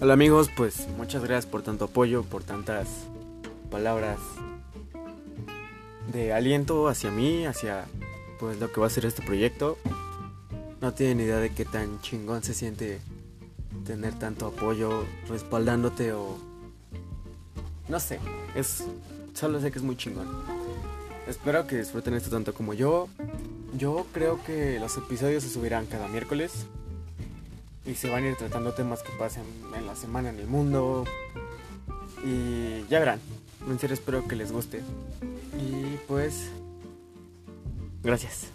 Hola amigos, pues muchas gracias por tanto apoyo, por tantas palabras de aliento hacia mí, hacia pues lo que va a ser este proyecto. No tienen idea de qué tan chingón se siente tener tanto apoyo respaldándote o no sé, es solo sé que es muy chingón. Espero que disfruten esto tanto como yo. Yo creo que los episodios se subirán cada miércoles y se van a ir tratando temas que pasen en la semana en el mundo. Y ya verán. En serio espero que les guste. Y pues... Gracias.